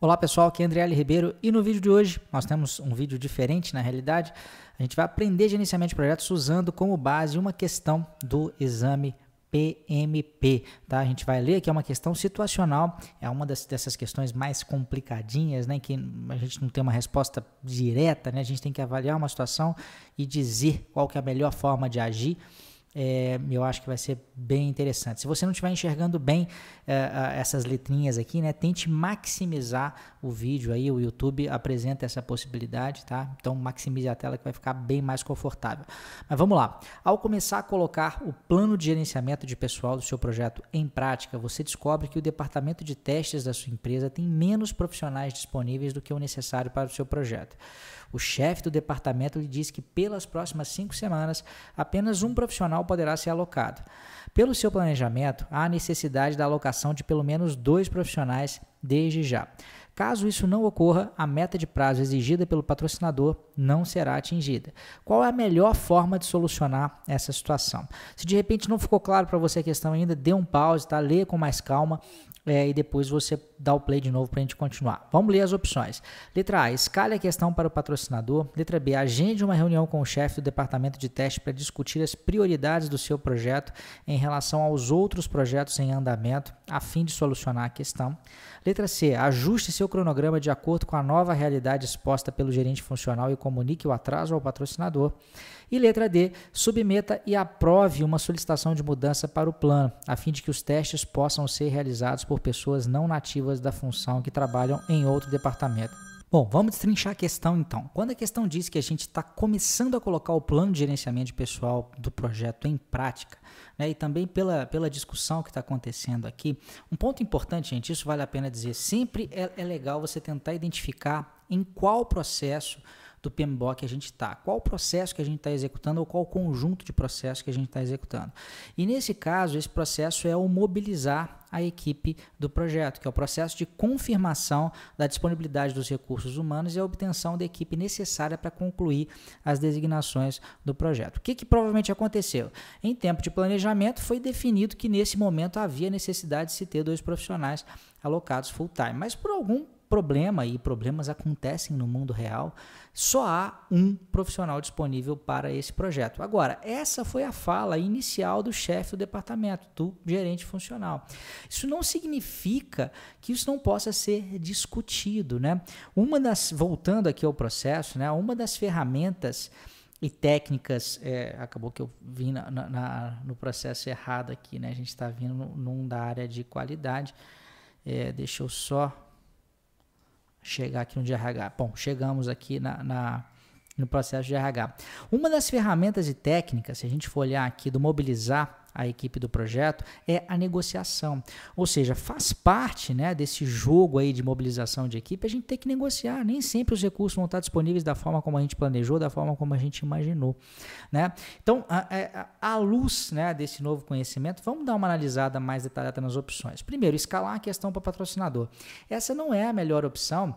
Olá pessoal, aqui é André L. Ribeiro e no vídeo de hoje nós temos um vídeo diferente na realidade. A gente vai aprender gerenciamento de projetos usando como base uma questão do exame PMP, tá? A gente vai ler que é uma questão situacional, é uma das, dessas questões mais complicadinhas, né? Que a gente não tem uma resposta direta, né? A gente tem que avaliar uma situação e dizer qual que é a melhor forma de agir é, eu acho que vai ser bem interessante. Se você não estiver enxergando bem é, essas letrinhas aqui, né, tente maximizar o vídeo aí, o YouTube apresenta essa possibilidade, tá? Então maximize a tela que vai ficar bem mais confortável. Mas vamos lá. Ao começar a colocar o plano de gerenciamento de pessoal do seu projeto em prática, você descobre que o departamento de testes da sua empresa tem menos profissionais disponíveis do que o necessário para o seu projeto. O chefe do departamento lhe diz que pelas próximas cinco semanas apenas um profissional poderá ser alocado. Pelo seu planejamento, há necessidade da alocação de pelo menos dois profissionais desde já. Caso isso não ocorra, a meta de prazo exigida pelo patrocinador não será atingida. Qual é a melhor forma de solucionar essa situação? Se de repente não ficou claro para você a questão ainda, dê um pause, tá? leia com mais calma é, e depois você dá o play de novo para a gente continuar. Vamos ler as opções. Letra A, escale a questão para o patrocinador. Letra B, agende uma reunião com o chefe do departamento de teste para discutir as prioridades do seu projeto em relação aos outros projetos em andamento, a fim de solucionar a questão. Letra C, ajuste seu cronograma de acordo com a nova realidade exposta pelo gerente funcional e comunique o atraso ao patrocinador. E letra D, submeta e aprove uma solicitação de mudança para o plano, a fim de que os testes possam ser realizados por pessoas não nativas da função que trabalham em outro departamento. Bom, vamos destrinchar a questão então. Quando a questão diz que a gente está começando a colocar o plano de gerenciamento de pessoal do projeto em prática, né, e também pela, pela discussão que está acontecendo aqui, um ponto importante, gente, isso vale a pena dizer, sempre é, é legal você tentar identificar em qual processo do PMBOK a gente está, qual processo que a gente está executando ou qual conjunto de processos que a gente está executando. E nesse caso, esse processo é o mobilizar a equipe do projeto, que é o processo de confirmação da disponibilidade dos recursos humanos e a obtenção da equipe necessária para concluir as designações do projeto. O que, que provavelmente aconteceu? Em tempo de planejamento, foi definido que nesse momento havia necessidade de se ter dois profissionais alocados full-time, mas por algum problema, e problemas acontecem no mundo real, só há um profissional disponível para esse projeto. Agora, essa foi a fala inicial do chefe do departamento, do gerente funcional. Isso não significa que isso não possa ser discutido, né? Uma das, voltando aqui ao processo, né? Uma das ferramentas e técnicas, é, acabou que eu vim na, na, no processo errado aqui, né? A gente está vindo num da área de qualidade. É, deixa eu só chegar aqui no RH. Bom, chegamos aqui na, na, no processo de RH. Uma das ferramentas e técnicas, se a gente for olhar aqui do mobilizar a equipe do projeto é a negociação. Ou seja, faz parte né, desse jogo aí de mobilização de equipe a gente tem que negociar. Nem sempre os recursos vão estar disponíveis da forma como a gente planejou, da forma como a gente imaginou. Né? Então, à luz né, desse novo conhecimento, vamos dar uma analisada mais detalhada nas opções. Primeiro, escalar a questão para patrocinador. Essa não é a melhor opção.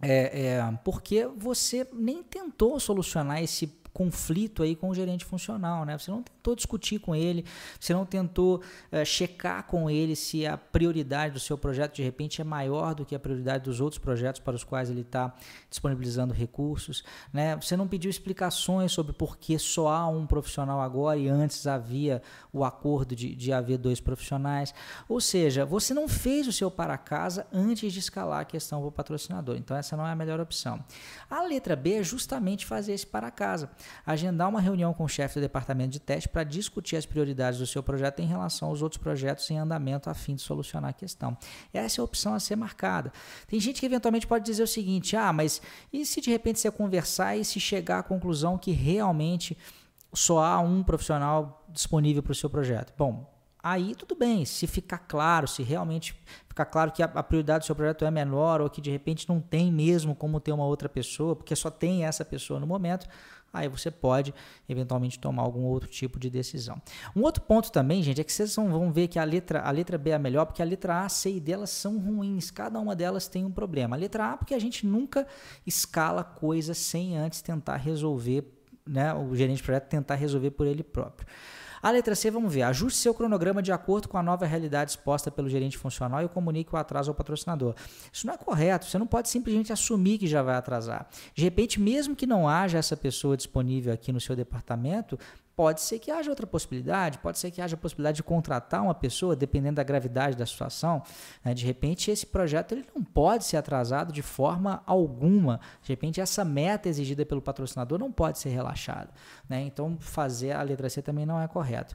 É, é, porque você nem tentou solucionar esse conflito aí com o gerente funcional, né? Você não tentou discutir com ele, você não tentou uh, checar com ele se a prioridade do seu projeto de repente é maior do que a prioridade dos outros projetos para os quais ele está disponibilizando recursos, né? Você não pediu explicações sobre por que só há um profissional agora e antes havia o acordo de, de haver dois profissionais. Ou seja, você não fez o seu para casa antes de escalar a questão para o patrocinador. Então essa não é a melhor opção. A letra B é justamente fazer esse para casa agendar uma reunião com o chefe do departamento de teste para discutir as prioridades do seu projeto em relação aos outros projetos em andamento a fim de solucionar a questão. Essa é a opção a ser marcada. Tem gente que eventualmente pode dizer o seguinte: ah, mas e se de repente você conversar e se chegar à conclusão que realmente só há um profissional disponível para o seu projeto? Bom, aí tudo bem, se ficar claro, se realmente ficar claro que a, prioridade do seu projeto é menor ou que de repente não tem mesmo como ter uma outra pessoa, porque só tem essa pessoa no momento, aí você pode eventualmente tomar algum outro tipo de decisão. Um outro ponto também, gente, é que vocês vão ver que a letra, a letra B é a melhor, porque a letra A, C e D elas são ruins, cada uma delas tem um problema. A letra A, porque a gente nunca escala coisas sem antes tentar resolver, né, o gerente de projeto tentar resolver por ele próprio. A letra C, vamos ver. Ajuste seu cronograma de acordo com a nova realidade exposta pelo gerente funcional e comunique o atraso ao patrocinador. Isso não é correto. Você não pode simplesmente assumir que já vai atrasar. De repente, mesmo que não haja essa pessoa disponível aqui no seu departamento, Pode ser que haja outra possibilidade, pode ser que haja a possibilidade de contratar uma pessoa, dependendo da gravidade da situação. Né? De repente, esse projeto ele não pode ser atrasado de forma alguma. De repente, essa meta exigida pelo patrocinador não pode ser relaxada. Né? Então, fazer a letra C também não é correto.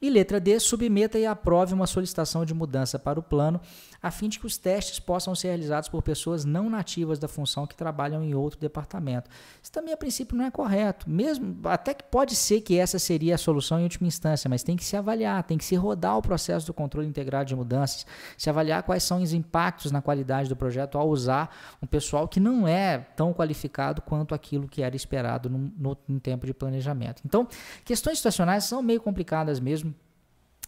E letra D, submeta e aprove uma solicitação de mudança para o plano, a fim de que os testes possam ser realizados por pessoas não nativas da função que trabalham em outro departamento. Isso também a princípio não é correto, mesmo até que pode ser que essa seria a solução em última instância, mas tem que se avaliar, tem que se rodar o processo do controle integrado de mudanças, se avaliar quais são os impactos na qualidade do projeto ao usar um pessoal que não é tão qualificado quanto aquilo que era esperado no, no, no tempo de planejamento. Então, questões situacionais são meio complicadas mesmo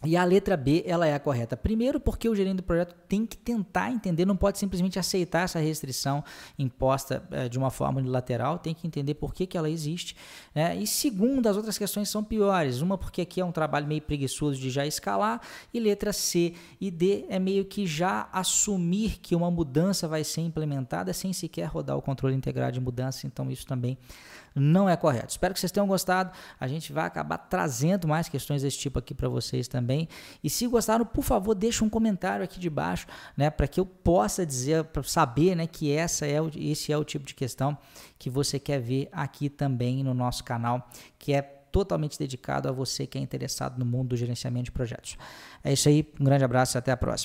e a letra B, ela é a correta. Primeiro, porque o gerente do projeto tem que tentar entender, não pode simplesmente aceitar essa restrição imposta é, de uma forma unilateral, tem que entender por que, que ela existe. Né? E segundo, as outras questões são piores. Uma, porque aqui é um trabalho meio preguiçoso de já escalar, e letra C e D é meio que já assumir que uma mudança vai ser implementada sem sequer rodar o controle integrado de mudança, então isso também não é correto. Espero que vocês tenham gostado. A gente vai acabar trazendo mais questões desse tipo aqui para vocês também. E se gostaram, por favor, deixe um comentário aqui de baixo, né, para que eu possa dizer, para saber, né, que essa é o, esse é o tipo de questão que você quer ver aqui também no nosso canal, que é totalmente dedicado a você que é interessado no mundo do gerenciamento de projetos. É isso aí, um grande abraço e até a próxima.